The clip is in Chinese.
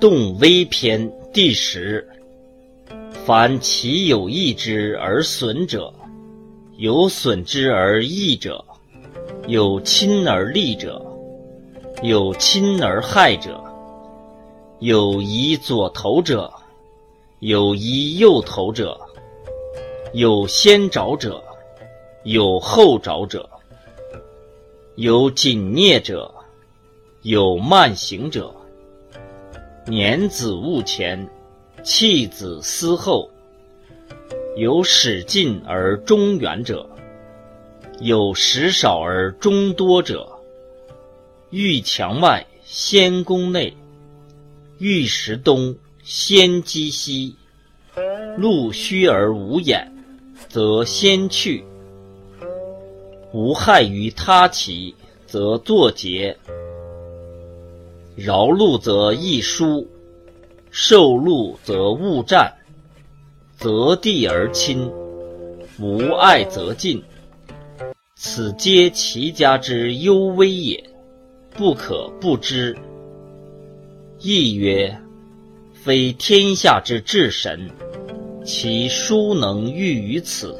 动微篇第十。凡其有益之而损者，有损之而益者，有亲而利者，有亲而害者，有以左投者，有以右投者，有先着者，有后着者，有谨念者，有慢行者。年子务前，弃子思后。有始进而终远者，有始少而终多者。欲墙外，先攻内；欲食东，先击西。路虚而无掩，则先去；无害于他其，则作结。饶路则易疏，受禄则勿战。择地而亲，无爱则近。此皆其家之幽微也，不可不知。亦曰：非天下之至神，其孰能御于此？